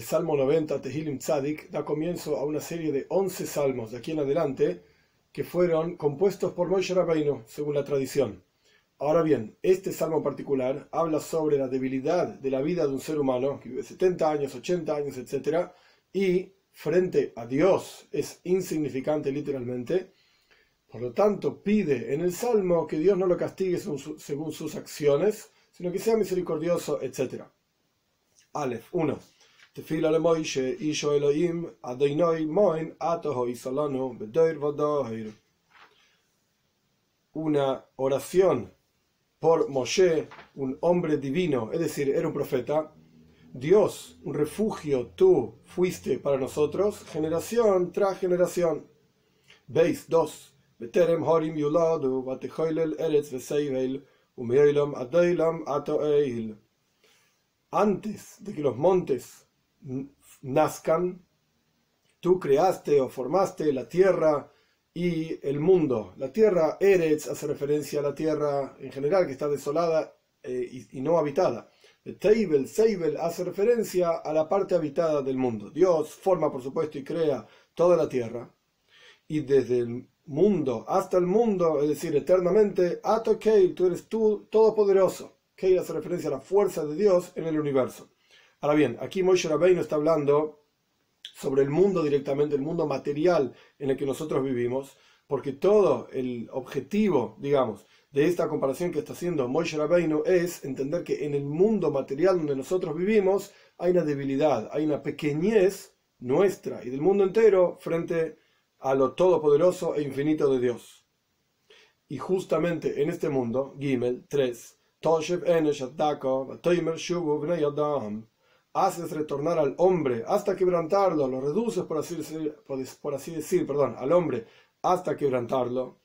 el Salmo 90, Tehilim Tzadik, da comienzo a una serie de 11 salmos de aquí en adelante que fueron compuestos por Moshe Rabbeinu, según la tradición. Ahora bien, este salmo particular habla sobre la debilidad de la vida de un ser humano que vive 70 años, 80 años, etc. Y frente a Dios es insignificante literalmente. Por lo tanto, pide en el salmo que Dios no lo castigue según sus acciones, sino que sea misericordioso, etc. Aleph 1. Tefila le Moishe, Isho Elohim, Adonai Moin, Atoho Isalano, Bedoir Vadoir. Una oración por Moshe, un hombre divino, es decir, era un profeta, Dios, un refugio, tú fuiste para nosotros, generación tras generación. Veis, dos. Beterem horim yuladu, vatechoilel eretz veseivel, umeilam adeilam atoeil. Antes de que los montes nazcan, tú creaste o formaste la tierra y el mundo. La tierra Eretz hace referencia a la tierra en general que está desolada eh, y, no habitada. El Teibel, Seibel hace referencia a la parte habitada del mundo. Dios forma, por supuesto, y crea toda la tierra. Y desde el mundo hasta el mundo, es decir, eternamente, Ato Keil, tú eres tú todopoderoso. Keil hace referencia a la fuerza de Dios en el universo. Ahora bien, aquí Moshe Rabbeinu está hablando sobre el mundo directamente, el mundo material en el que nosotros vivimos, porque todo el objetivo, digamos, de esta comparación que está haciendo Moshe Rabbeinu es entender que en el mundo material donde nosotros vivimos hay una debilidad, hay una pequeñez nuestra y del mundo entero frente a lo todopoderoso e infinito de Dios. Y justamente en este mundo, Gimel 3, Toshev Enesh haces retornar al hombre hasta quebrantarlo, lo reduces, por así por así decir perdón, al hombre hasta quebrantarlo,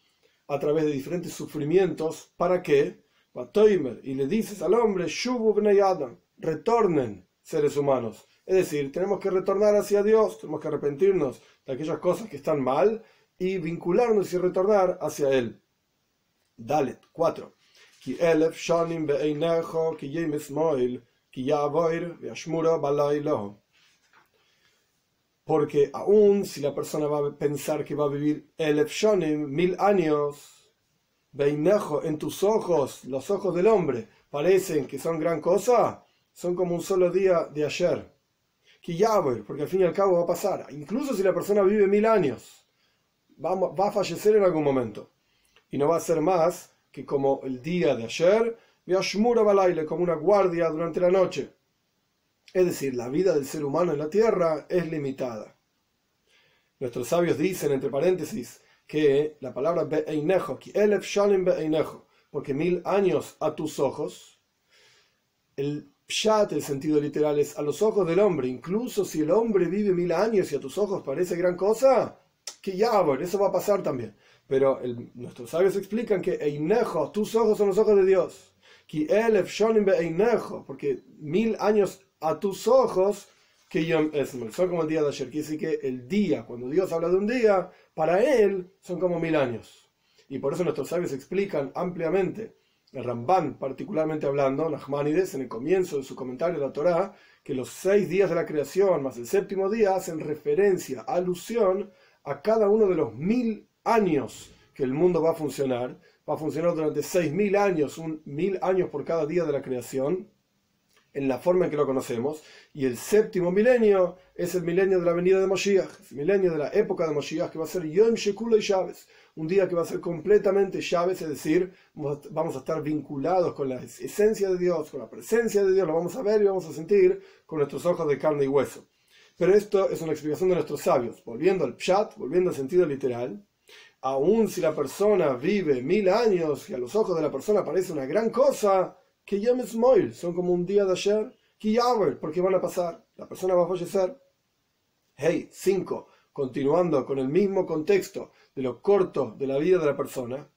a través de diferentes sufrimientos, ¿para qué? Y le dices al hombre, retornen seres humanos. Es decir, tenemos que retornar hacia Dios, tenemos que arrepentirnos de aquellas cosas que están mal y vincularnos y retornar hacia Él. Dalet 4 porque aún si la persona va a pensar que va a vivir el shonim, mil años, Beinejo, en tus ojos, los ojos del hombre, parecen que son gran cosa, son como un solo día de ayer. Porque al fin y al cabo va a pasar. Incluso si la persona vive mil años, va, va a fallecer en algún momento. Y no va a ser más que como el día de ayer Shmura Balaile, como una guardia durante la noche. Es decir, la vida del ser humano en la tierra es limitada. Nuestros sabios dicen, entre paréntesis, que la palabra be'einejo, elef shalim be'einejo, porque mil años a tus ojos, el pshat, el sentido literal, es a los ojos del hombre. Incluso si el hombre vive mil años y a tus ojos parece gran cosa, que ya, eso va a pasar también. Pero nuestros sabios explican que einejo, tus ojos son los ojos de Dios porque mil años a tus ojos que Yom Esmel, son como el día de ayer. Quiere decir que el día, cuando Dios habla de un día, para él son como mil años. Y por eso nuestros sabios explican ampliamente, el Ramban particularmente hablando, Nachmanides, en el comienzo de su comentario de la Torá, que los seis días de la creación más el séptimo día hacen referencia, alusión a cada uno de los mil años que el mundo va a funcionar, va a funcionar durante 6.000 años, un mil años por cada día de la creación, en la forma en que lo conocemos, y el séptimo milenio es el milenio de la venida de Moshiach, el milenio de la época de Moshiach, que va a ser Yom Shekula y Chávez, un día que va a ser completamente Chávez, es decir, vamos a estar vinculados con la esencia de Dios, con la presencia de Dios, lo vamos a ver y vamos a sentir con nuestros ojos de carne y hueso. Pero esto es una explicación de nuestros sabios, volviendo al Pshat, volviendo al sentido literal, aun si la persona vive mil años y a los ojos de la persona parece una gran cosa, que llames Moil, son como un día de ayer, que porque van a pasar, la persona va a fallecer. Hey, 5. Continuando con el mismo contexto de lo corto de la vida de la persona.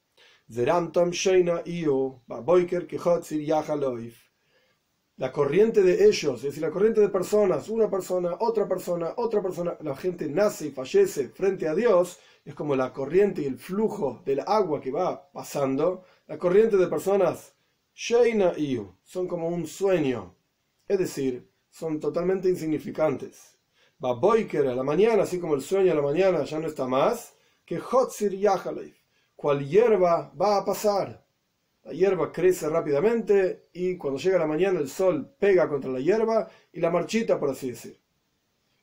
La corriente de ellos, es decir, la corriente de personas, una persona, otra persona, otra persona, la gente nace y fallece frente a Dios, es como la corriente y el flujo del agua que va pasando, la corriente de personas, Sheina Iu, son como un sueño. Es decir, son totalmente insignificantes. Baboiker a la mañana, así como el sueño a la mañana ya no está más, que Hotzir Yahaleif, cual hierba va a pasar. La hierba crece rápidamente y cuando llega la mañana el sol pega contra la hierba y la marchita, por así decir.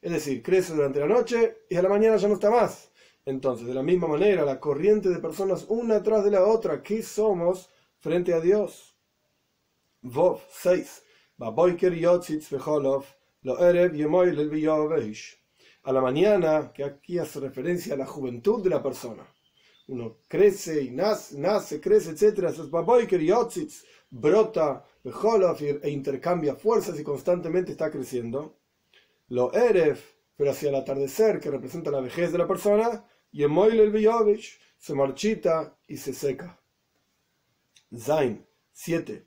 Es decir, crece durante la noche y a la mañana ya no está más. Entonces, de la misma manera, la corriente de personas una tras de la otra, ¿qué somos frente a Dios? Vov 6. A la mañana, que aquí hace referencia a la juventud de la persona. Uno crece y nace, nace crece, etc. brota e intercambia fuerzas y constantemente está creciendo. Lo Erev, pero hacia el atardecer, que representa la vejez de la persona, y el se marchita y se seca. Zain 7.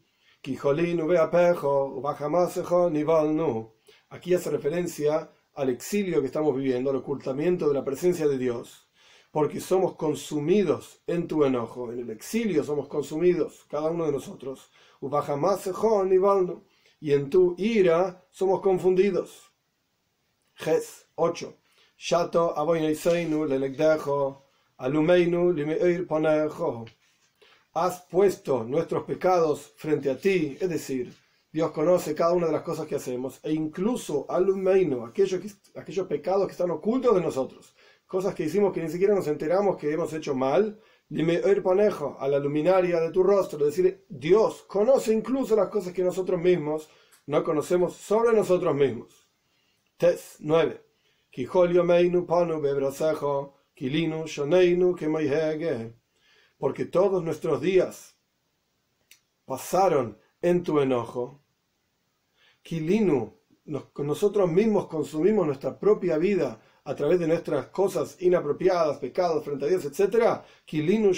Aquí hace referencia al exilio que estamos viviendo, al ocultamiento de la presencia de Dios, porque somos consumidos en tu enojo, en el exilio somos consumidos, cada uno de nosotros, y en tu ira somos confundidos. Ges 8. Shato alumeinu Has puesto nuestros pecados frente a ti, es decir, Dios conoce cada una de las cosas que hacemos, e incluso alumeinu, aquellos, aquellos pecados que están ocultos de nosotros, cosas que hicimos que ni siquiera nos enteramos que hemos hecho mal, ponejo a la luminaria de tu rostro, decir, Dios conoce incluso las cosas que nosotros mismos no conocemos sobre nosotros mismos. Tes 9. Porque todos nuestros días pasaron en tu enojo. Kilinu, nosotros mismos consumimos nuestra propia vida a través de nuestras cosas inapropiadas, pecados frente a Dios, etc. Kilinu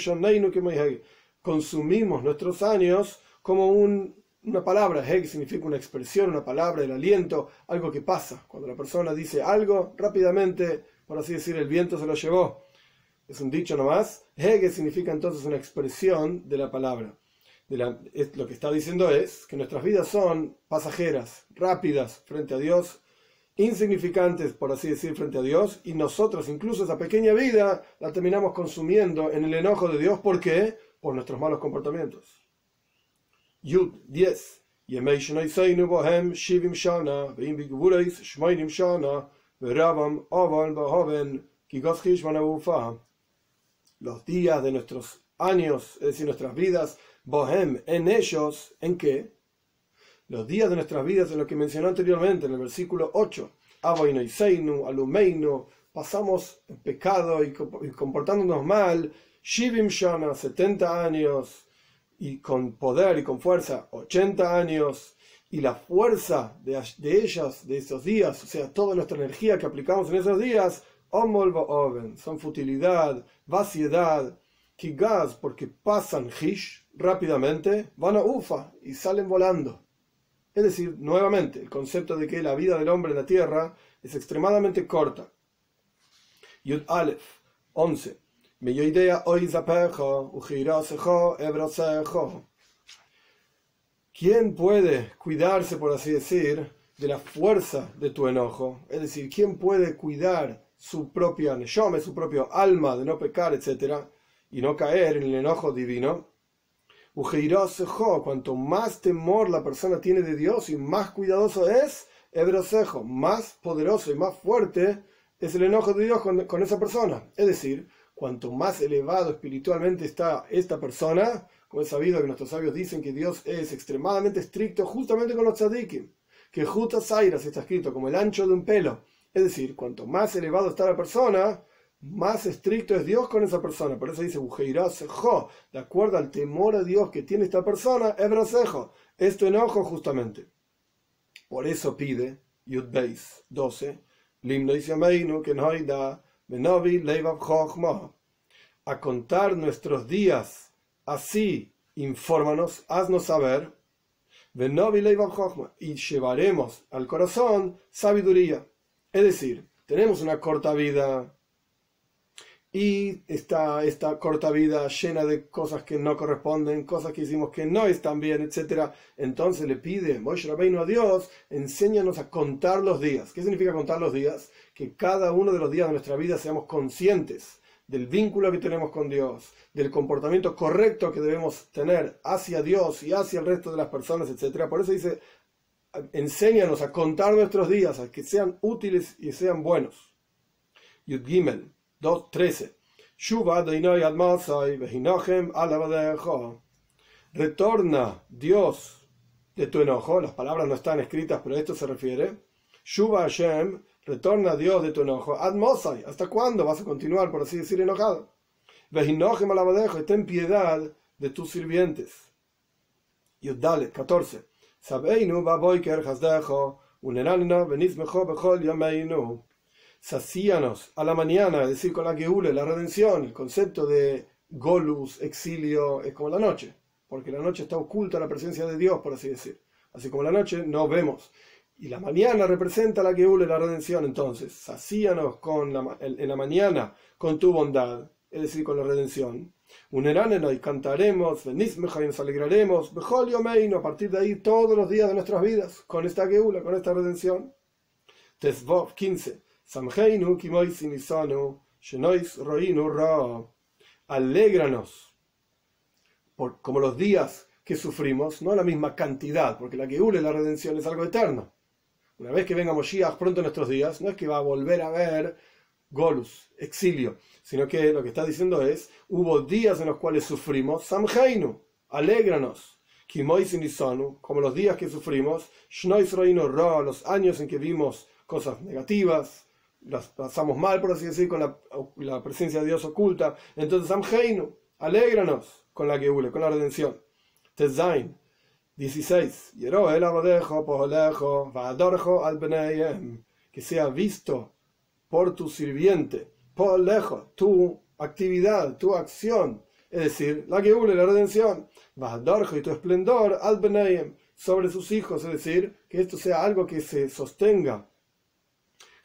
Consumimos nuestros años como un una palabra, heg significa una expresión, una palabra, el aliento, algo que pasa. Cuando la persona dice algo, rápidamente, por así decir, el viento se lo llevó. Es un dicho nomás. Hege significa entonces una expresión de la palabra. De lo que está diciendo es que nuestras vidas son pasajeras, rápidas frente a Dios, insignificantes, por así decir, frente a Dios, y nosotros incluso esa pequeña vida la terminamos consumiendo en el enojo de Dios. ¿Por qué? Por nuestros malos comportamientos. Yud 10. ימי שנויסיינו בוהם שבעים שנה, ואם בגבורייס שמיינים שנה, ורבם אובן בהובן, כי גוס חישמן אהופה. Los días de nuestros años, es decir, nuestras vidas, bohem, en ellos, ¿en qué? Los días de nuestras vidas, en lo que mencionó anteriormente, en el versículo 8, Aboinoiseinu, Alumeinu, pasamos en pecado y comportándonos mal, Shivim Shana, 70 años, y con poder y con fuerza 80 años y la fuerza de, de ellas, de esos días, o sea, toda nuestra energía que aplicamos en esos días, son futilidad, vaciedad, gas porque pasan hish rápidamente, van a ufa y salen volando. Es decir, nuevamente, el concepto de que la vida del hombre en la tierra es extremadamente corta. Yud Aleph 11. ¿Quién puede cuidarse, por así decir, de la fuerza de tu enojo? Es decir, ¿quién puede cuidar su propia neshome, su propio alma de no pecar, etcétera, y no caer en el enojo divino? Cuanto más temor la persona tiene de Dios y más cuidadoso es, más poderoso y más fuerte es el enojo de Dios con, con esa persona. Es decir, cuanto más elevado espiritualmente está esta persona, como es sabido que nuestros sabios dicen que Dios es extremadamente estricto justamente con los tzadikim, que Jutas Zairas está escrito como el ancho de un pelo. Es decir, cuanto más elevado está la persona, más estricto es Dios con esa persona. Por eso dice, de acuerdo al temor a Dios que tiene esta persona, Ebrasejo, es tu enojo justamente. Por eso pide, Yud Beis 12, Limno que nos da a contar nuestros días. Así, infórmanos, haznos saber, y llevaremos al corazón sabiduría. Es decir, tenemos una corta vida y esta, esta corta vida llena de cosas que no corresponden, cosas que hicimos que no están bien, etc. Entonces le pide Moshe Rabbeinu a Dios, enséñanos a contar los días. ¿Qué significa contar los días? Que cada uno de los días de nuestra vida seamos conscientes del vínculo que tenemos con Dios, del comportamiento correcto que debemos tener hacia Dios y hacia el resto de las personas, etc. Por eso dice, enséñanos a contar nuestros días, a que sean útiles y sean buenos. Yud Gimel 2.13 Retorna Dios de tu enojo, las palabras no están escritas, pero a esto se refiere. Shuba Hashem, retorna Dios de tu enojo. Admosai, ¿hasta cuándo vas a continuar, por así decir, enojado? Vehinochem alabadejo, ten piedad de tus sirvientes. Yudale 14. Sabeinu baboiker hasdejo, uneralna venizmejo bechol yameinu sacíanos a la mañana, es decir, con la Geule, la redención, el concepto de Golus, exilio, es como la noche, porque la noche está oculta la presencia de Dios, por así decir. Así como la noche no vemos. Y la mañana representa la Geule, la redención, entonces, sacíanos con la, en la mañana con tu bondad, es decir, con la redención. Uneráneno y cantaremos, y nos alegraremos, bejolio meino, a partir de ahí todos los días de nuestras vidas, con esta Geula, con esta redención. Tesvov 15. Alégranos, por, como los días que sufrimos, no la misma cantidad, porque la que une la redención es algo eterno. Una vez que venga Moshiach pronto en nuestros días, no es que va a volver a ver Golus, exilio, sino que lo que está diciendo es, hubo días en los cuales sufrimos, Samheinu, alégranos, como los días que sufrimos, los años en que vimos cosas negativas, las pasamos mal, por así decir, con la, presencia de Dios oculta. Entonces, Amheinu, alégranos con la Geule, con la redención. Tezain, 16. Que sea visto por tu sirviente, por lejos, tu actividad, tu acción, es decir, la Geule, la redención, y tu esplendor al sobre sus hijos, es decir, que esto sea algo que se sostenga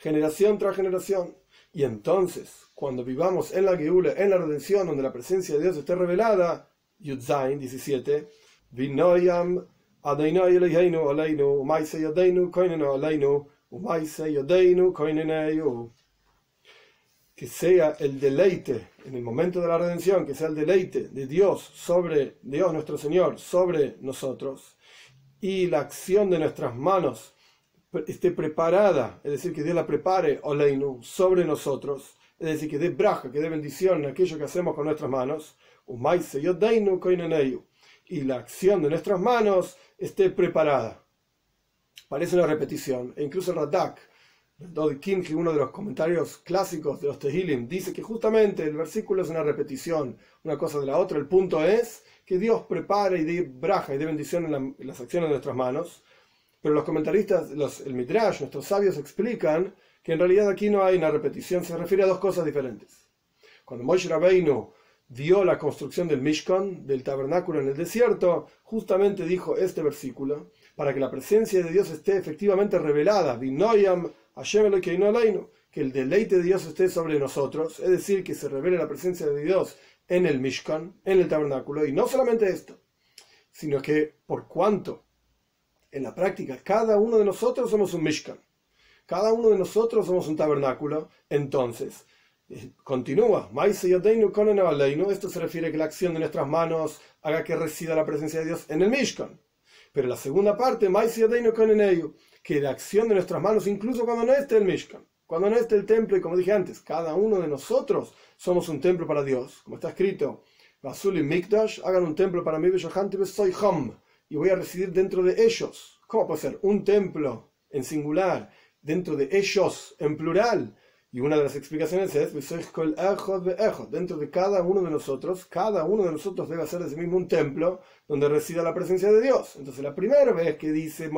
generación tras generación. Y entonces, cuando vivamos en la Geula, en la redención, donde la presencia de Dios esté revelada, Yudzain 17, Vinoyam Aleinu Aleinu, Umaise Yadeinu Koinenu Aleinu, Umaise Yadeinu Koinenu. Que sea el deleite en el momento de la redención, que sea el deleite de Dios sobre Dios nuestro Señor, sobre nosotros, y la acción de nuestras manos esté preparada, es decir, que Dios la prepare, Oleinu, sobre nosotros, es decir, que dé braja, que dé bendición en aquello que hacemos con nuestras manos, y la acción de nuestras manos esté preparada. Parece una repetición, e incluso Radak, Kimchi, uno de los comentarios clásicos de los Tehilim, dice que justamente el versículo es una repetición, una cosa de la otra. El punto es que Dios prepare y dé braja y dé bendición en, en las acciones de nuestras manos, pero los comentaristas, los, el Midrash, nuestros sabios explican que en realidad aquí no hay una repetición, se refiere a dos cosas diferentes. Cuando Moshe Rabbeinu vio la construcción del Mishkan, del tabernáculo en el desierto, justamente dijo este versículo, para que la presencia de Dios esté efectivamente revelada, que el deleite de Dios esté sobre nosotros, es decir, que se revele la presencia de Dios en el Mishkan, en el tabernáculo, y no solamente esto, sino que por cuanto en la práctica, cada uno de nosotros somos un Mishkan. Cada uno de nosotros somos un tabernáculo. Entonces, eh, continúa. Esto se refiere a que la acción de nuestras manos haga que resida la presencia de Dios en el Mishkan. Pero la segunda parte, que la acción de nuestras manos, incluso cuando no esté el Mishkan, cuando no esté el templo, y como dije antes, cada uno de nosotros somos un templo para Dios. Como está escrito, Basul y Mikdash, hagan un templo para mí, soy Hom y voy a residir dentro de ellos. ¿Cómo puede ser? Un templo en singular, dentro de ellos en plural. Y una de las explicaciones es, dentro de cada uno de nosotros, cada uno de nosotros debe hacer de sí mismo un templo donde resida la presencia de Dios. Entonces la primera vez que dice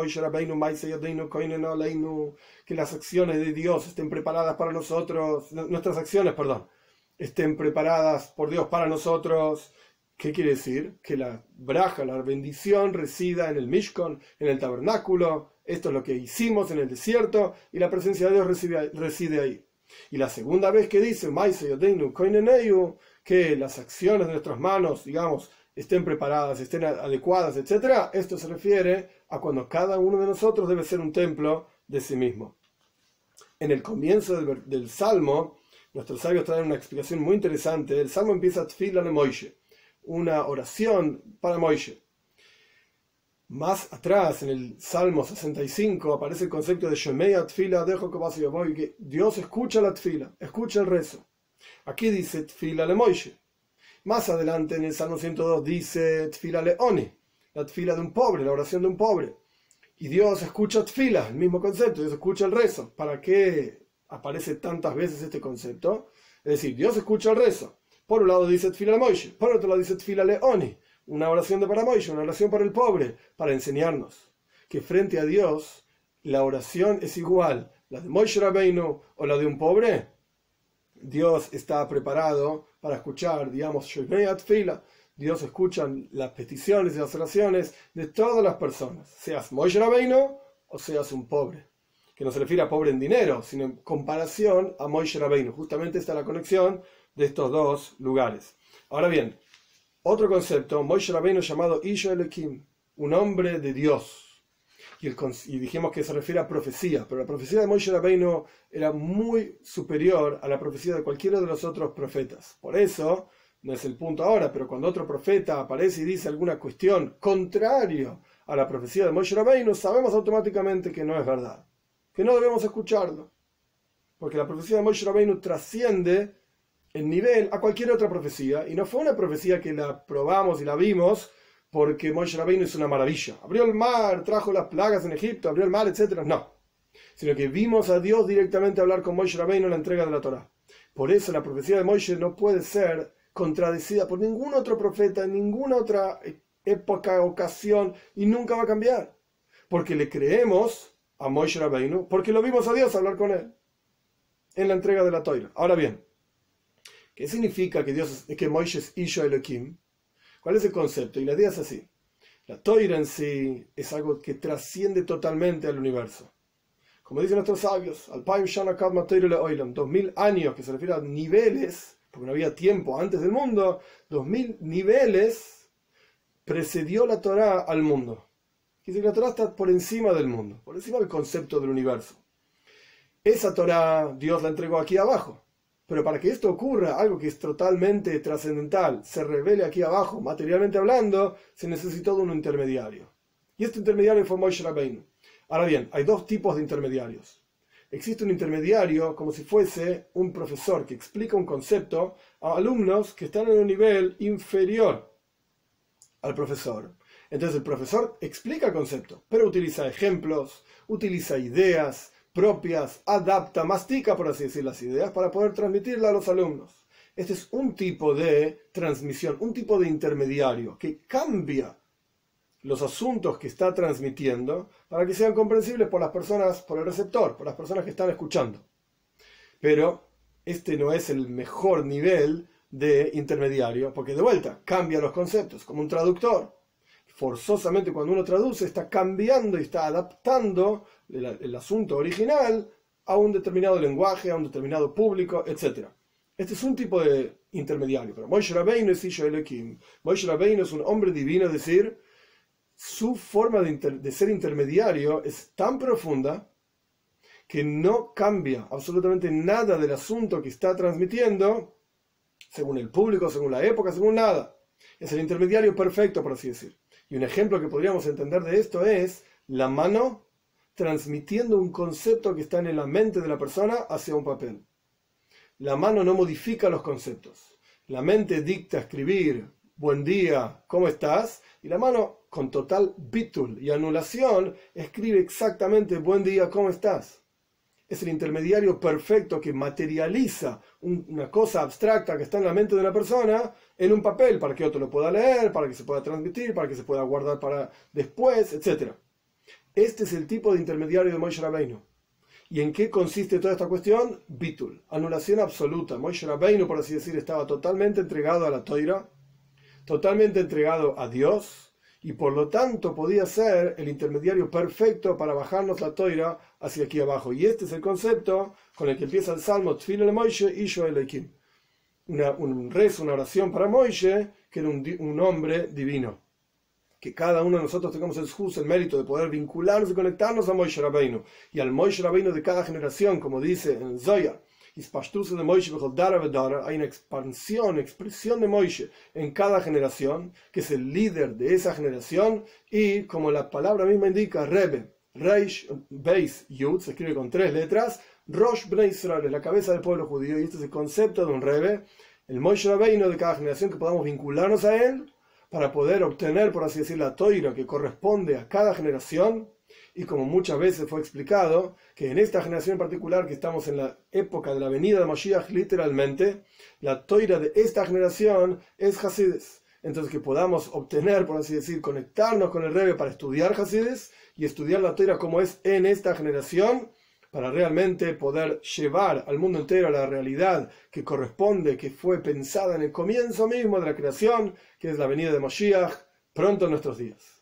que las acciones de Dios estén preparadas para nosotros, nuestras acciones, perdón, estén preparadas por Dios para nosotros, ¿Qué quiere decir? Que la braja, la bendición resida en el Mishkan, en el tabernáculo. Esto es lo que hicimos en el desierto y la presencia de Dios reside, ahí. Y la segunda vez que dice, que las acciones de nuestras manos, digamos, estén preparadas, estén adecuadas, etc., esto se refiere a cuando cada uno de nosotros debe ser un templo de sí mismo. En el comienzo del, Salmo, nuestros sabios traen una explicación muy interesante. El Salmo empieza Tfila de Moishe, una oración para Moishe. Más atrás, en el Salmo 65, aparece el concepto de Shemea Tfila, dejo que que Dios escucha la Tfila, escucha el rezo. Aquí dice Tfila le Moishe. Más adelante, en el Salmo 102, dice Tfila le Oni, la Tfila de un pobre, la oración de un pobre. Y Dios escucha Tfila, el mismo concepto, Dios escucha el rezo. ¿Para qué aparece tantas veces este concepto? Es decir, Dios escucha el rezo. Por un lado dice Tfila le Moishe, por otro lado dice Tfila le Oni una oración de para una oración para el pobre, para enseñarnos que frente a Dios la oración es igual, la de Moshe Rabbeinu o la de un pobre. Dios está preparado para escuchar, digamos, Dios escucha las peticiones y las oraciones de todas las personas, seas Moshe Rabbeinu o seas un pobre. Que no se refiere a pobre en dinero, sino en comparación a Moshe Rabbeinu. Justamente está la conexión de estos dos lugares. Ahora bien, otro concepto, Moshe Rabbeinu llamado Isha Elohim, un hombre de Dios. Y, dijimos que se refiere a profecía, pero la profecía de Moshe Rabbeinu era muy superior a la profecía de cualquiera de los otros profetas. Por eso, no es el punto ahora, pero cuando otro profeta aparece y dice alguna cuestión contrario a la profecía de Moshe Rabbeinu, sabemos automáticamente que no es verdad, que no debemos escucharlo. Porque la profecía de Moshe Rabbeinu trasciende en nivel a cualquier otra profecía, y no fue una profecía que la probamos y la vimos porque Moshe Rabbeinu es una maravilla. Abrió el mar, trajo las plagas en Egipto, abrió el mar, etc. No. Sino que vimos a Dios directamente hablar con Moshe Rabbeinu en la entrega de la Torah. Por eso la profecía de Moshe no puede ser contradecida por ningún otro profeta en ninguna otra época, ocasión, y nunca va a cambiar. Porque le creemos a Moshe Rabbeinu, porque lo vimos a Dios hablar con él en la entrega de la Torah. Ahora bien, ¿Qué significa que Dios que Moisés es Isha Elohim? ¿Cuál es el concepto? Y la idea es así. La toira en sí es algo que trasciende totalmente al universo. Como dicen nuestros sabios, al dos mil años, que se refiere a niveles, porque no había tiempo antes del mundo, dos mil niveles precedió la Torah al mundo. Dice que la Torah está por encima del mundo, por encima del concepto del universo. Esa Torah Dios la entregó aquí abajo. Pero para que esto ocurra, algo que es totalmente trascendental, se revele aquí abajo, materialmente hablando, se necesitó de un intermediario. Y este intermediario fue Moshe Rabbeinu. Ahora bien, hay dos tipos de intermediarios. Existe un intermediario como si fuese un profesor que explica un concepto a alumnos que están en un nivel inferior al profesor. Entonces el profesor explica el concepto, pero utiliza ejemplos, utiliza ideas, propias, adapta, mastica, por así decir, las ideas para poder transmitirlas a los alumnos. Este es un tipo de transmisión, un tipo de intermediario que cambia los asuntos que está transmitiendo para que sean comprensibles por las personas, por el receptor, por las personas que están escuchando. Pero este no es el mejor nivel de intermediario, porque de vuelta cambia los conceptos, como un traductor forzosamente cuando uno traduce está cambiando y está adaptando el, asunto original a un determinado lenguaje, a un determinado público, etc. Este es un tipo de intermediario. Pero Moshe Rabbeinu es Isha Elohim. Moshe Rabbeinu es un hombre divino, es decir, su forma de, de ser intermediario es tan profunda que no cambia absolutamente nada del asunto que está transmitiendo, según el público, según la época, según nada. Es el intermediario perfecto, por así decir. Y un ejemplo que podríamos entender de esto es la mano transmitiendo un concepto que está en la mente de la persona hacia un papel. La mano no modifica los conceptos. La mente dicta escribir buen día, ¿cómo estás? Y la mano, con total bitul y anulación, escribe exactamente buen día, ¿cómo estás? Es el intermediario perfecto que materializa una cosa abstracta que está en la mente de una persona en un papel para que otro lo pueda leer, para que se pueda transmitir, para que se pueda guardar para después, etc. Este es el tipo de intermediario de Moshe Rabbeinu. ¿Y en qué consiste toda esta cuestión? Bitul, anulación absoluta. Moshe Rabbeinu, por así decir, estaba totalmente entregado a la toira, totalmente entregado a Dios, y por lo tanto podía ser el intermediario perfecto para bajarnos la toira hacia aquí abajo. Y este es el concepto con el que empieza el salmo Tfil el Moishe y Joelekim. Una, un rezo, una oración para Moishe, que era un, un, hombre divino. Que cada uno de nosotros tengamos el juz, el mérito de poder vincularnos y conectarnos a Moishe Rabbeinu. Y al Moishe Rabbeinu de cada generación, como dice en Zoya, de Moishe hay una expansión, expresión de Moishe en cada generación, que es el líder de esa generación, y como la palabra misma indica, Rebe, Reish, Beis, Yud, se escribe con tres letras, Rosh Bnei Israel, la cabeza del pueblo judío, y este es el concepto de un Rebe, el Moishe Rabbeinu de cada generación, que podamos vincularnos a él, para poder obtener, por así decir, la toira que corresponde a cada generación, y como muchas veces fue explicado, que en esta generación en particular, que estamos en la época de la venida de Mashiach, literalmente, la toira de esta generación es Hasides. Entonces que podamos obtener, por así decir, conectarnos con el Rebbe para estudiar Hasides y estudiar la toira como es en esta generación, para realmente poder llevar al mundo entero la realidad que corresponde, que fue pensada en el comienzo mismo de la creación, que es la venida de Mashiach, pronto en nuestros días.